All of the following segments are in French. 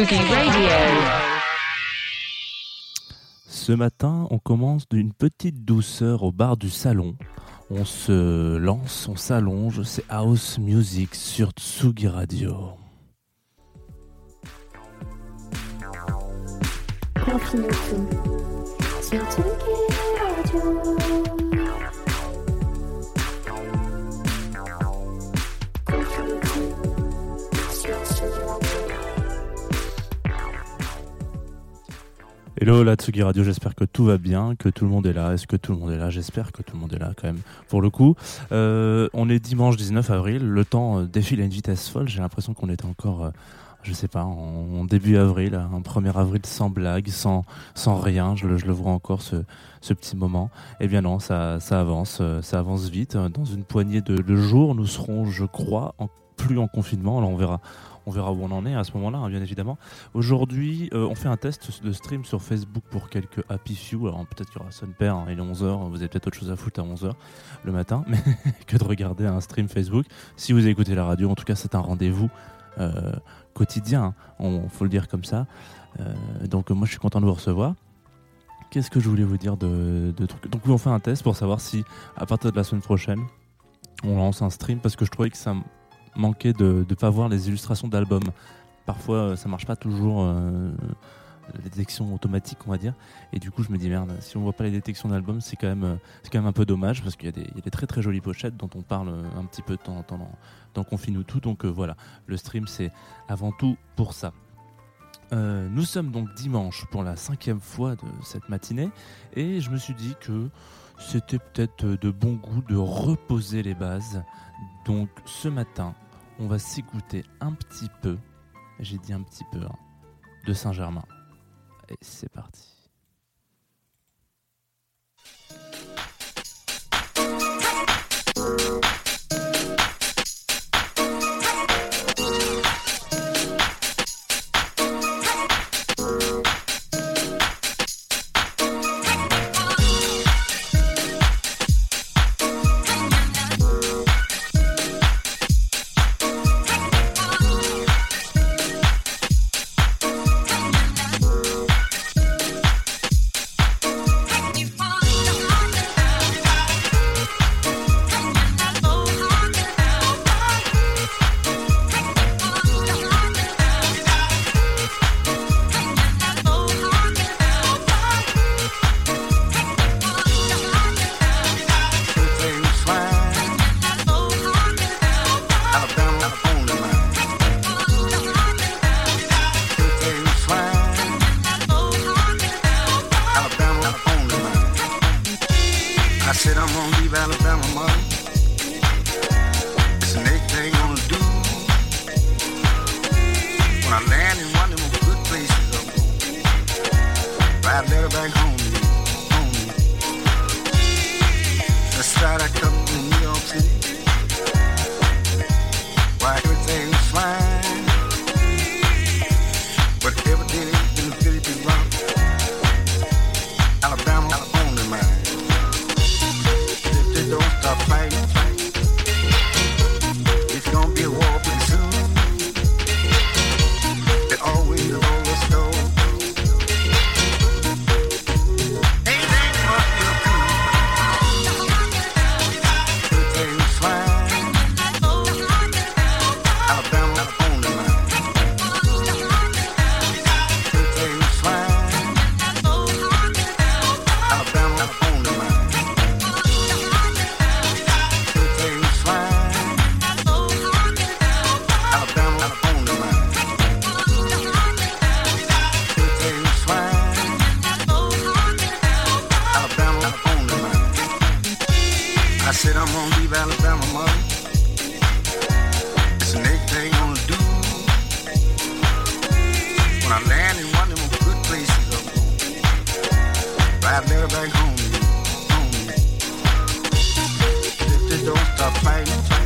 Radio. Ce matin, on commence d'une petite douceur au bar du salon. On se lance, on s'allonge, c'est House Music sur Tsugi Radio. Hello la Tsugi Radio, j'espère que tout va bien, que tout le monde est là. Est-ce que tout le monde est là? J'espère que tout le monde est là quand même. Pour le coup, Euh, on est dimanche 19 avril, le temps euh, défile à une vitesse folle. J'ai l'impression qu'on était encore, euh, je sais pas, en, début avril, un 1er avril sans blague, sans, rien. Je le, je vois encore ce, petit moment. Eh bien non, ça, ça avance, euh, ça avance vite. Dans une poignée de, de jours, nous serons, je crois, en, plus en confinement. Alors on verra. On verra où on en est à ce moment-là, hein, bien évidemment. Aujourd'hui, euh, on fait un test de stream sur Facebook pour quelques Happy Few. Alors peut-être qu'il y aura son père, hein, il est 11h, vous avez peut-être autre chose à foutre à 11h le matin, mais que de regarder un stream Facebook. Si vous écoutez la radio, en tout cas, c'est un rendez-vous euh, quotidien, il faut le dire comme ça. Euh, donc moi, je suis content de vous recevoir. Qu'est-ce que je voulais vous dire de, trucs Donc on fait un test pour savoir si, à partir de la semaine prochaine, on lance un stream parce que je trouvais que ça manquait de ne pas voir les illustrations d'albums. Parfois, euh, ça marche pas toujours, euh, la détection automatique, on va dire. Et du coup, je me dis, merde, si on voit pas les détections d'albums, c'est quand, même, euh, quand même un peu dommage parce qu'il y, a des- y a des très très jolies pochettes dont on parle un petit peu de temps en temps dans, dans Confine ou tout. Donc voilà, le stream, c'est avant tout pour ça. Nous sommes donc dimanche pour la cinquième fois de cette matinée et je me suis dit que c'était peut-être de bon goût de reposer les bases. Donc ce matin, on va s'écouter un petit peu, j'ai dit un petit peu, hein, de Saint-Germain. Et c'est parti. I land in one of them good places I'm going. Riding everything home, home. If don't stop fighting.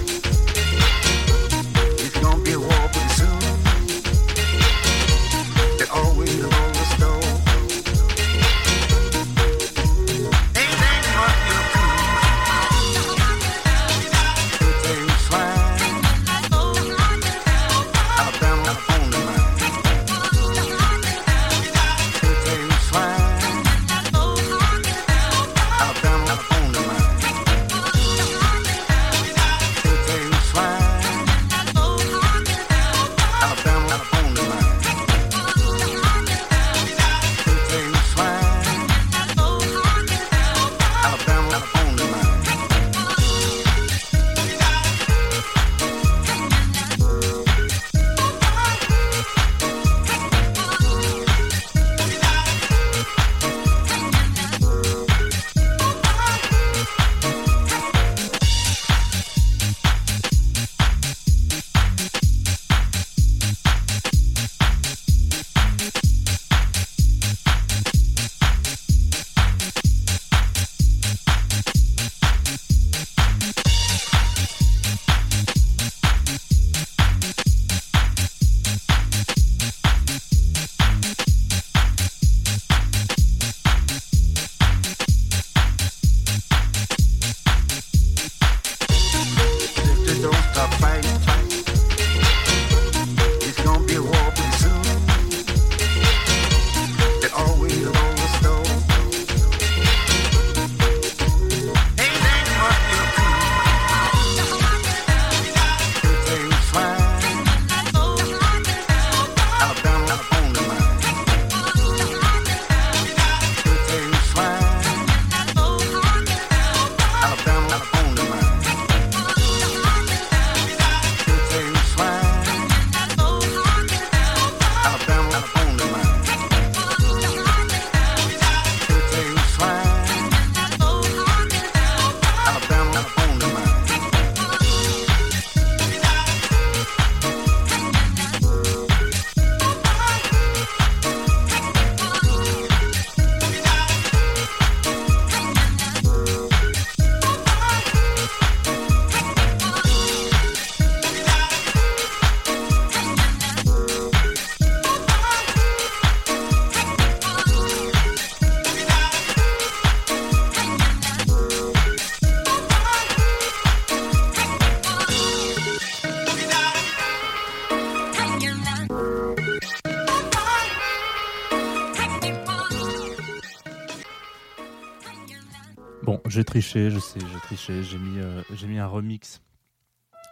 Triché, je sais, j'ai triché. J'ai mis, euh, j'ai mis un remix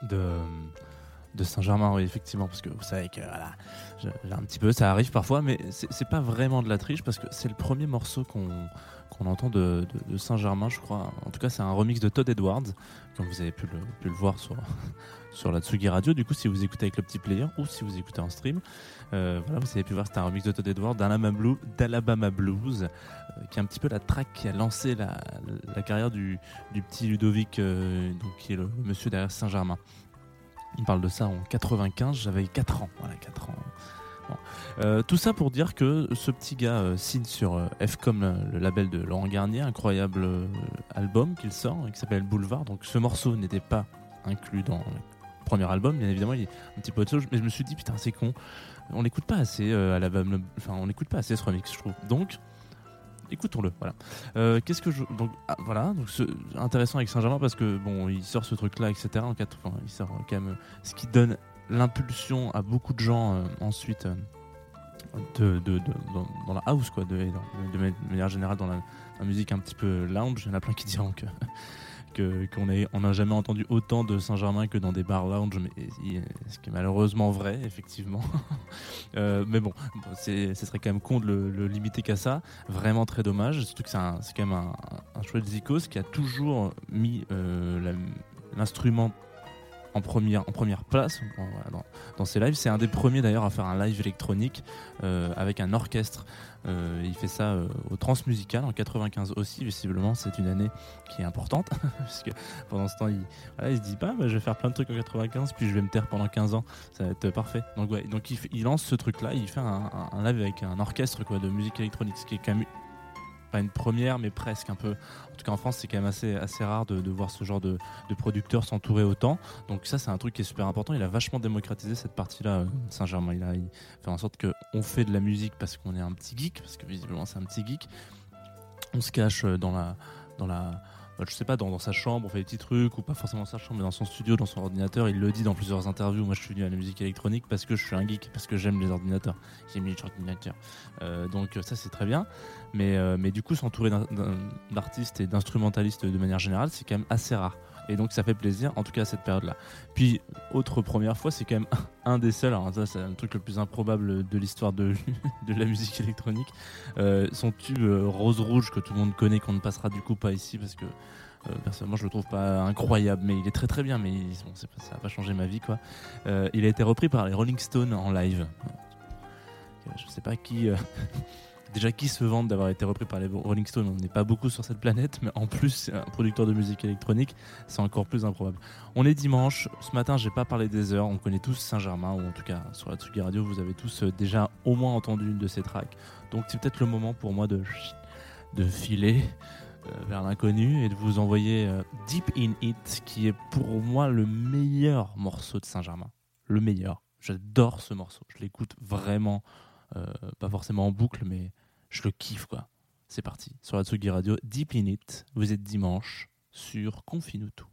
de, de Saint-Germain, oui, effectivement, parce que vous savez que voilà, j'ai un petit peu, ça arrive parfois, mais c'est pas vraiment de la triche parce que c'est le premier morceau qu'on qu'on entend de, de- Saint-Germain, je crois. En tout cas, c'est un remix de Todd Edwards, comme vous avez pu le, pu le voir sur, sur la Tsugi Radio. Du coup, si vous écoutez avec le petit player ou si vous écoutez en stream, euh, voilà, vous avez pu voir, c'est un remix de Todd Edwards d'Alabama Blue- Blues, qui est un petit peu la track qui a lancé la, la carrière du, petit Ludovic, euh, donc, qui est le monsieur derrière Saint-Germain. On parle de ça en 95, j'avais 4 ans. Voilà, 4 ans. Euh, tout ça pour dire que ce petit gars euh, signe sur euh, Fcom, le, label de Laurent Garnier, incroyable euh, album qu'il sort, euh, qui s'appelle Boulevard. Donc ce morceau n'était pas inclus dans le premier album, bien évidemment, il est un petit peu autre chose, mais je me suis dit, putain, c'est con, on n'écoute pas assez euh, à l'album, enfin, on n'écoute pas assez ce remix, je trouve. Donc, écoutons-le. Voilà. Euh, Qu'est-ce que je donc ah, voilà donc intéressant avec Saint-Germain parce que bon il sort ce truc là etc. En quatre, enfin, il sort quand même euh, ce qui donne l'impulsion à beaucoup de gens euh, ensuite de, de- dans, la house quoi de manière générale dans la, la musique un petit peu lounge. Il y en a plein qui diront que qu'on on n'a jamais entendu autant de Saint-Germain que dans des bars lounge, ce qui est malheureusement vrai, effectivement. Euh, mais bon, ce serait quand même con de le, limiter qu'à ça. Vraiment très dommage. Surtout que c'est quand même un, un chouette Zikos qui a toujours mis euh, l'instrument en première, en première place dans, dans ses lives. C'est un des premiers d'ailleurs à faire un live électronique euh, avec un orchestre. Euh, il fait ça euh, au Transmusical en 95 aussi. Visiblement, c'est une année qui est importante parce pendant ce temps, il, il se dit pas, bah, je vais faire plein de trucs en 95, puis je vais me taire pendant 15 ans. Ça va être parfait. Donc ouais, donc il, lance ce truc-là. Il fait un live avec un orchestre quoi de musique électronique, ce qui est quand même pas une première, mais presque un peu. En tout cas, en France, c'est quand même assez, assez rare de, voir ce genre de, de producteurs s'entourer autant. Donc ça, c'est un truc qui est super important. Il a vachement démocratisé cette partie-là, euh, Saint-Germain. Il a fait en sorte qu'on fait de la musique parce qu'on est un petit geek, parce que visiblement c'est un petit geek. On se cache euh, dans la, dans la, je sais pas, dans, sa chambre, on fait des petits trucs, ou pas forcément dans sa chambre, mais dans son studio, dans son ordinateur. Il le dit dans plusieurs interviews. Moi, je suis venu à la musique électronique parce que je suis un geek, parce que j'aime les ordinateurs. J'aime les ordinateurs. Euh, donc ça, c'est très bien. Mais, euh, mais du coup, s'entourer d'artistes et d'instrumentalistes de manière générale, c'est quand même assez rare. Et donc ça fait plaisir, en tout cas à cette période-là. Puis, autre première fois, c'est quand même un des seuls, alors ça c'est le truc le plus improbable de l'histoire de, la musique électronique, euh, son tube euh, rose-rouge que tout le monde connaît, qu'on ne passera du coup pas ici parce que euh, personnellement je le trouve pas incroyable, mais il est très très bien, mais bon, ça n'a pas changé ma vie quoi. Il a été repris par les Rolling Stones en live. Je sais pas qui... Déjà, qui se vante d'avoir été repris par les Rolling Stones? On n'est pas beaucoup sur cette planète, mais en plus, un producteur de musique électronique, c'est encore plus improbable. On est dimanche. Ce matin, j'ai pas parlé des heures. On connaît tous Saint-Germain, ou en tout cas sur la Tsugi Radio, vous avez tous euh, déjà au moins entendu une de ces tracks. Donc, c'est peut-être le moment pour moi de, filer euh, vers l'inconnu et de vous envoyer euh, Deep in It, qui est pour moi le meilleur morceau de Saint-Germain. Le meilleur. J'adore ce morceau. Je l'écoute vraiment, pas forcément en boucle, mais je le kiffe quoi. C'est parti. Sur la Tsugi Radio, Deep in It. Vous êtes dimanche sur Confine-nous tout.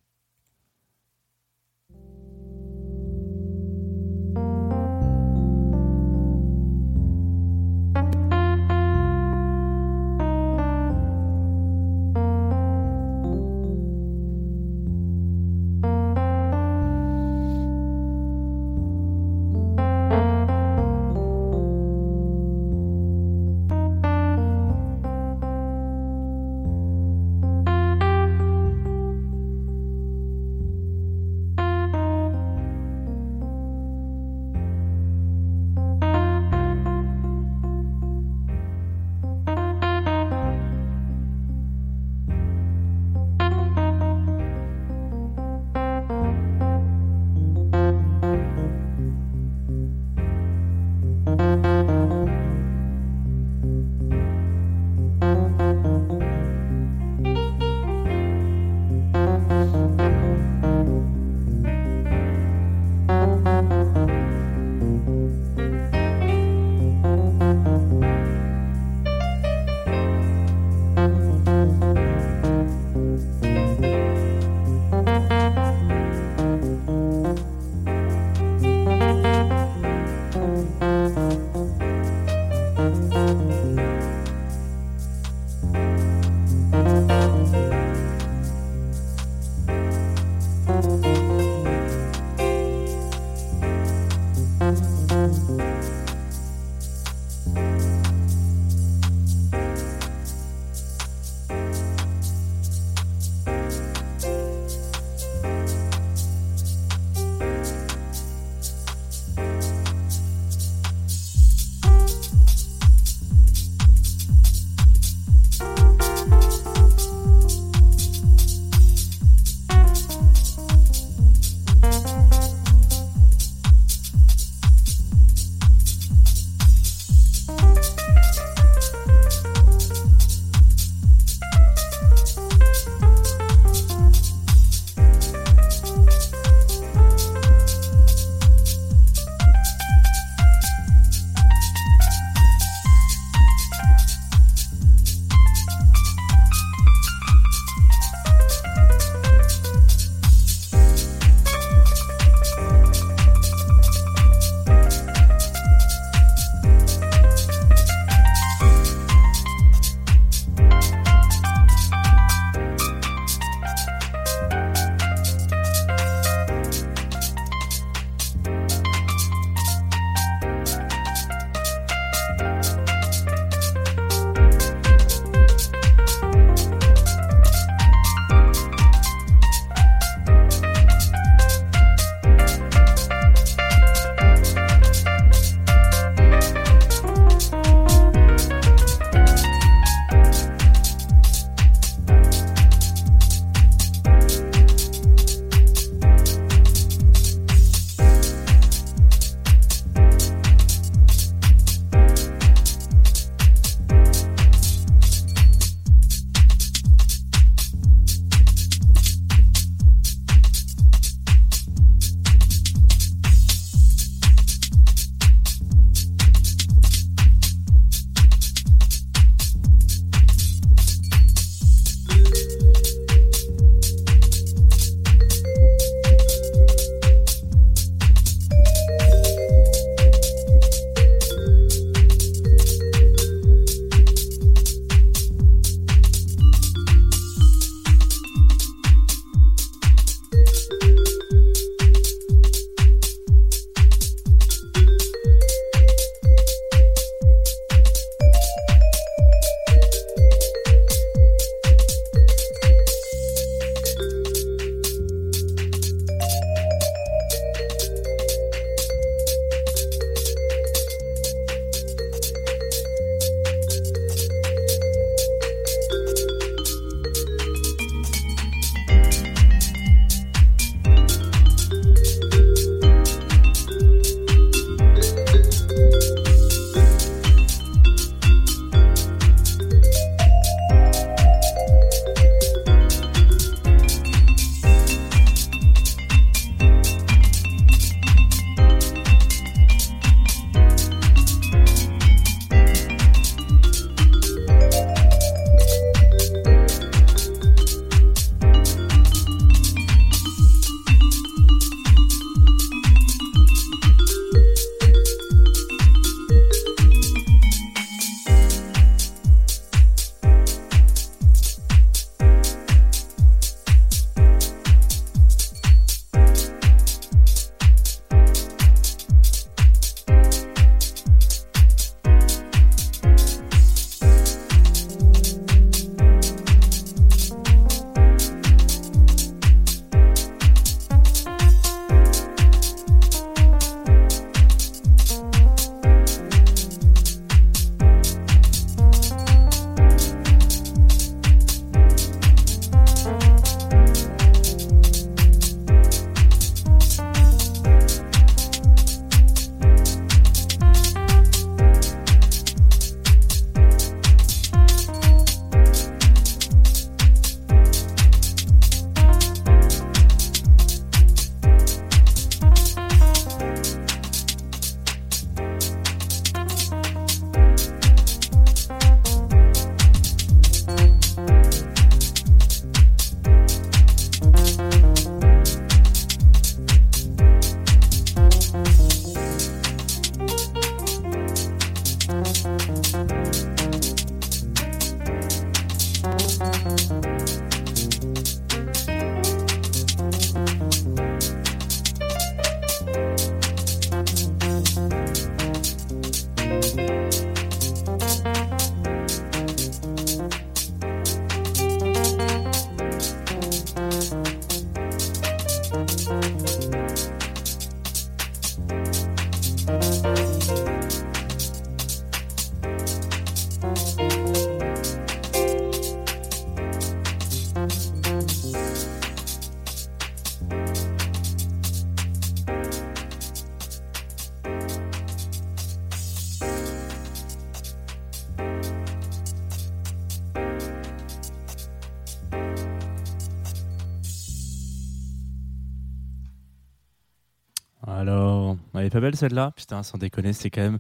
Pas belle celle-là Putain, sans déconner, c'est quand même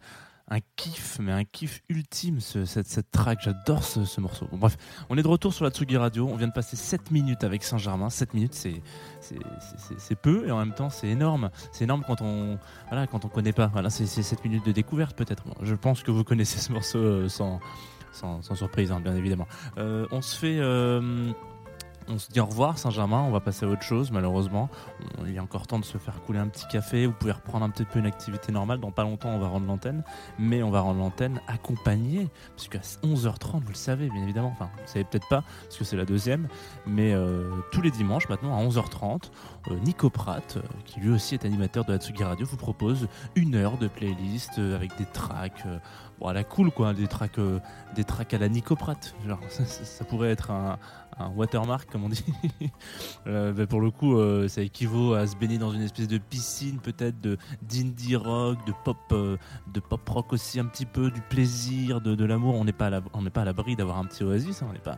un kiff, mais un kiff ultime, ce- cette, cette track. J'adore ce, ce morceau. Bon, bref, on est de retour sur la Tsugi Radio. On vient de passer 7 minutes avec Saint-Germain. 7 minutes, c'est c'est- peu et en même temps, c'est énorme. C'est énorme quand on voilà, quand on connaît pas. Voilà, c'est c'est 7 minutes de découverte peut-être. Je pense que vous connaissez ce morceau euh, sans, sans, sans surprise, hein, bien évidemment. Euh, on se fait. euh, on se dit au revoir Saint-Germain, on va passer à autre chose malheureusement. Il y a encore temps de se faire couler un petit café, vous pouvez reprendre un petit peu une activité normale. Dans pas longtemps on va rendre l'antenne, mais on va rendre l'antenne accompagné, puisqu'à 11h30 vous le savez bien évidemment, enfin vous le savez peut-être pas parce que c'est la deuxième, mais euh, tous les dimanches maintenant à 11h30, euh, Nico Pratt, euh, qui lui aussi est animateur de la Tsugi Radio, vous propose une heure de playlist avec des tracks, bon, à la cool quoi, des tracks, à la Nico Pratt. Ça, pourrait être un watermark on dit. Euh, mais pour le coup, euh, ça équivaut à se baigner dans une espèce de piscine peut-être de d'indie rock, de pop, euh, de pop rock aussi un petit peu, du plaisir, de, l'amour. On n'est pas à l'abri d'avoir un petit oasis, hein, on n'est pas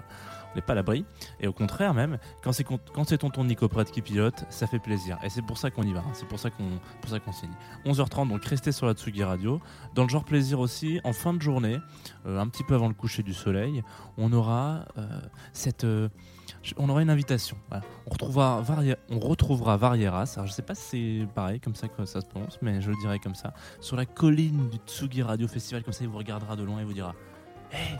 on n'est pas à l'abri. Et au contraire même, quand c'est quand c'est tonton Nico Pratt qui pilote, ça fait plaisir. Et c'est pour ça qu'on y va. hein. C'est pour ça qu'on pour ça qu'on signe. 11h30, donc restez sur la Tsugi Radio. Dans le genre plaisir aussi, en fin de journée, un petit peu avant le coucher du soleil, on aura cette on aura une invitation. On retrouvera Varia- on retrouvera Varieras. Alors je sais pas si c'est pareil comme ça que ça se prononce, mais je le dirai comme ça. Sur la colline du Tsugi Radio Festival, comme ça il vous regardera de loin et vous dira Hey,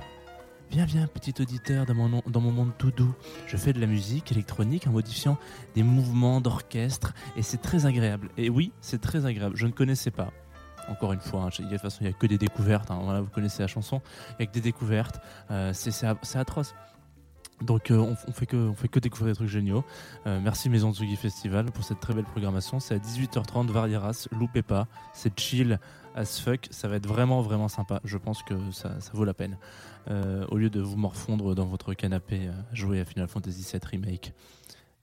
Viens, viens, petit auditeur, dans mon, dans mon monde tout doux. Je fais de la musique électronique en modifiant des mouvements d'orchestre et c'est très agréable. Et oui, c'est très agréable. Je ne connaissais pas. Encore une fois, hein, de toute façon, il n'y a que des découvertes. hein. Voilà, vous connaissez la chanson. Il n'y a que des découvertes. Euh, c'est atroce. Donc euh, on, fait que, on fait que découvrir des trucs géniaux. Euh, merci Maison Tsugi Festival pour cette très belle programmation. C'est à 18h30, Varieras, loupez pas. C'est chill as fuck. Ça va être vraiment vraiment sympa. Je pense que ça, ça vaut la peine. Euh, au lieu de vous morfondre dans votre canapé, jouer à Final Fantasy VII Remake,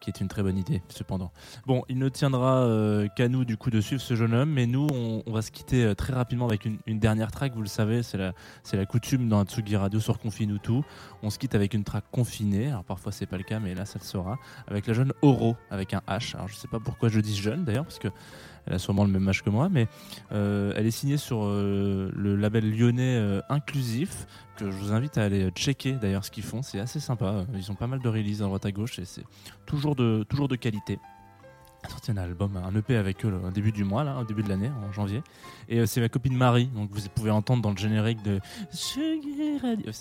qui est une très bonne idée cependant. Bon, il ne tiendra euh, qu'à nous du coup de suivre ce jeune homme, mais nous on, va se quitter euh, très rapidement avec une, dernière track. Vous le savez, c'est la, la coutume dans Tsugi Radio sur Confine ou tout. On se quitte avec une track confinée. Alors parfois c'est pas le cas, mais là ça le sera. Avec la jeune Oro avec un H. Alors je sais pas pourquoi je dis jeune d'ailleurs, parce que elle a sûrement le même âge que moi, mais euh, elle est signée sur euh, le label lyonnais euh, Inclusif, que je vous invite à aller checker d'ailleurs ce qu'ils font. C'est assez sympa. Ils ont pas mal de releases à droite à gauche et c'est toujours de, toujours de qualité. Ont sorti un album, un EP avec eux au début du mois, là, au début de l'année, en janvier. Et euh, c'est ma copine Marie, donc vous pouvez entendre dans le générique de. C'est-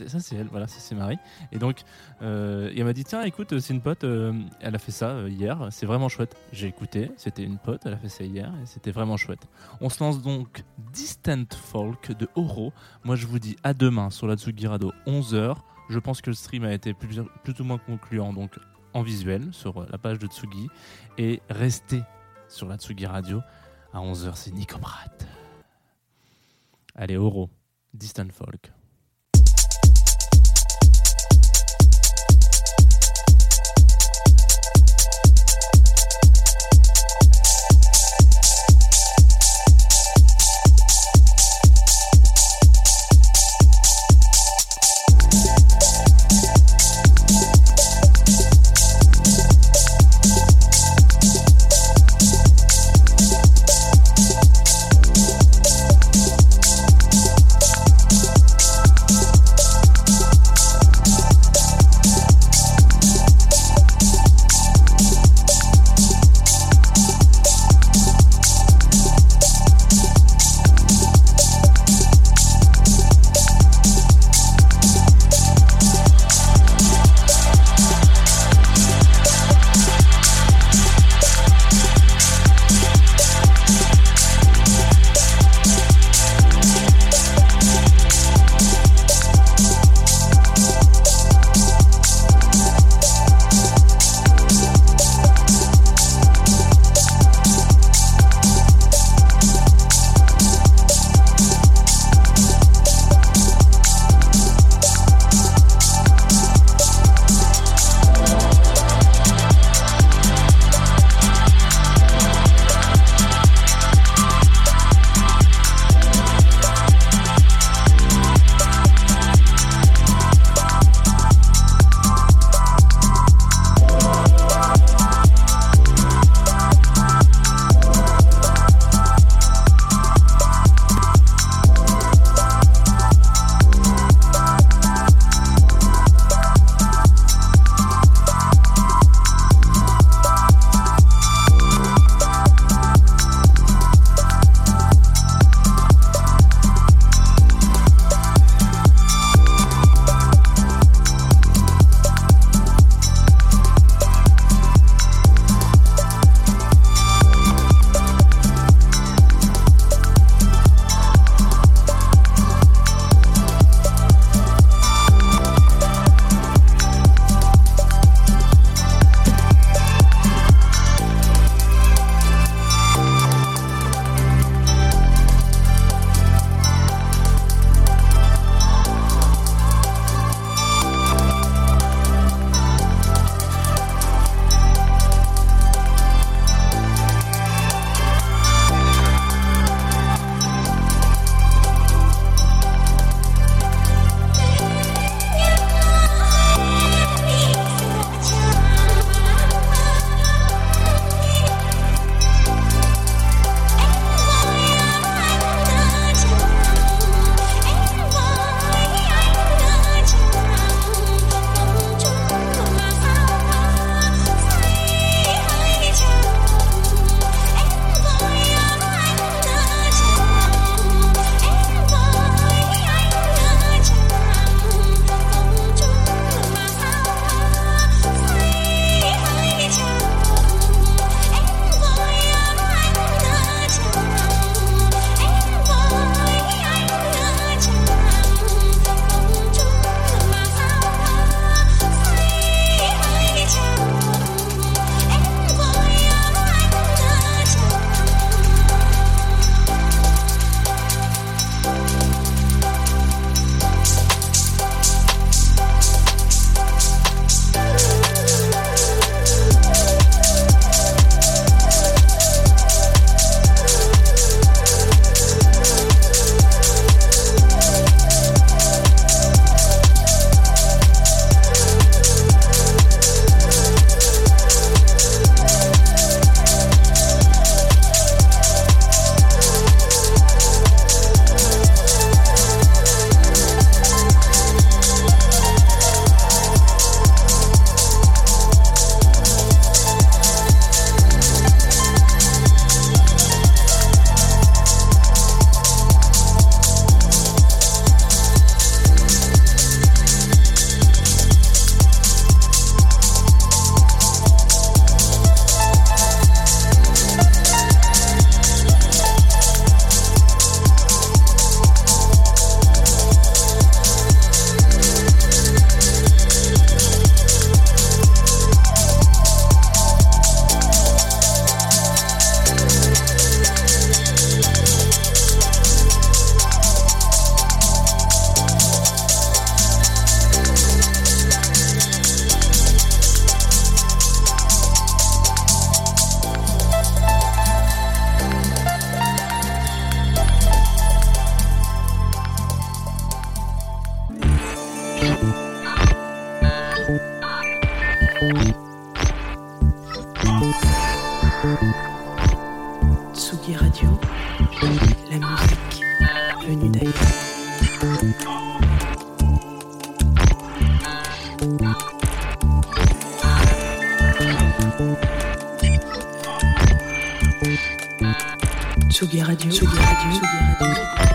Ça, c'est elle, voilà, ça, c'est Marie. Et donc, euh, elle m'a dit Tiens, écoute, c'est une pote, euh, elle a fait ça euh, hier, c'est vraiment chouette. J'ai écouté, c'était une pote, elle a fait ça hier, et c'était vraiment chouette. On se lance donc Distant Folk de Oro. Moi, je vous dis à demain sur la Tsugi Radio, 11h. Je pense que le stream a été plus, plus ou moins concluant, donc en visuel sur la page de Tsugi. Et restez sur la Tsugi Radio. À 11h, c'est Nico. Allez, Oro, Distant Folk. Tsugi Radio, Tsugi Radio, Tsugi Radio.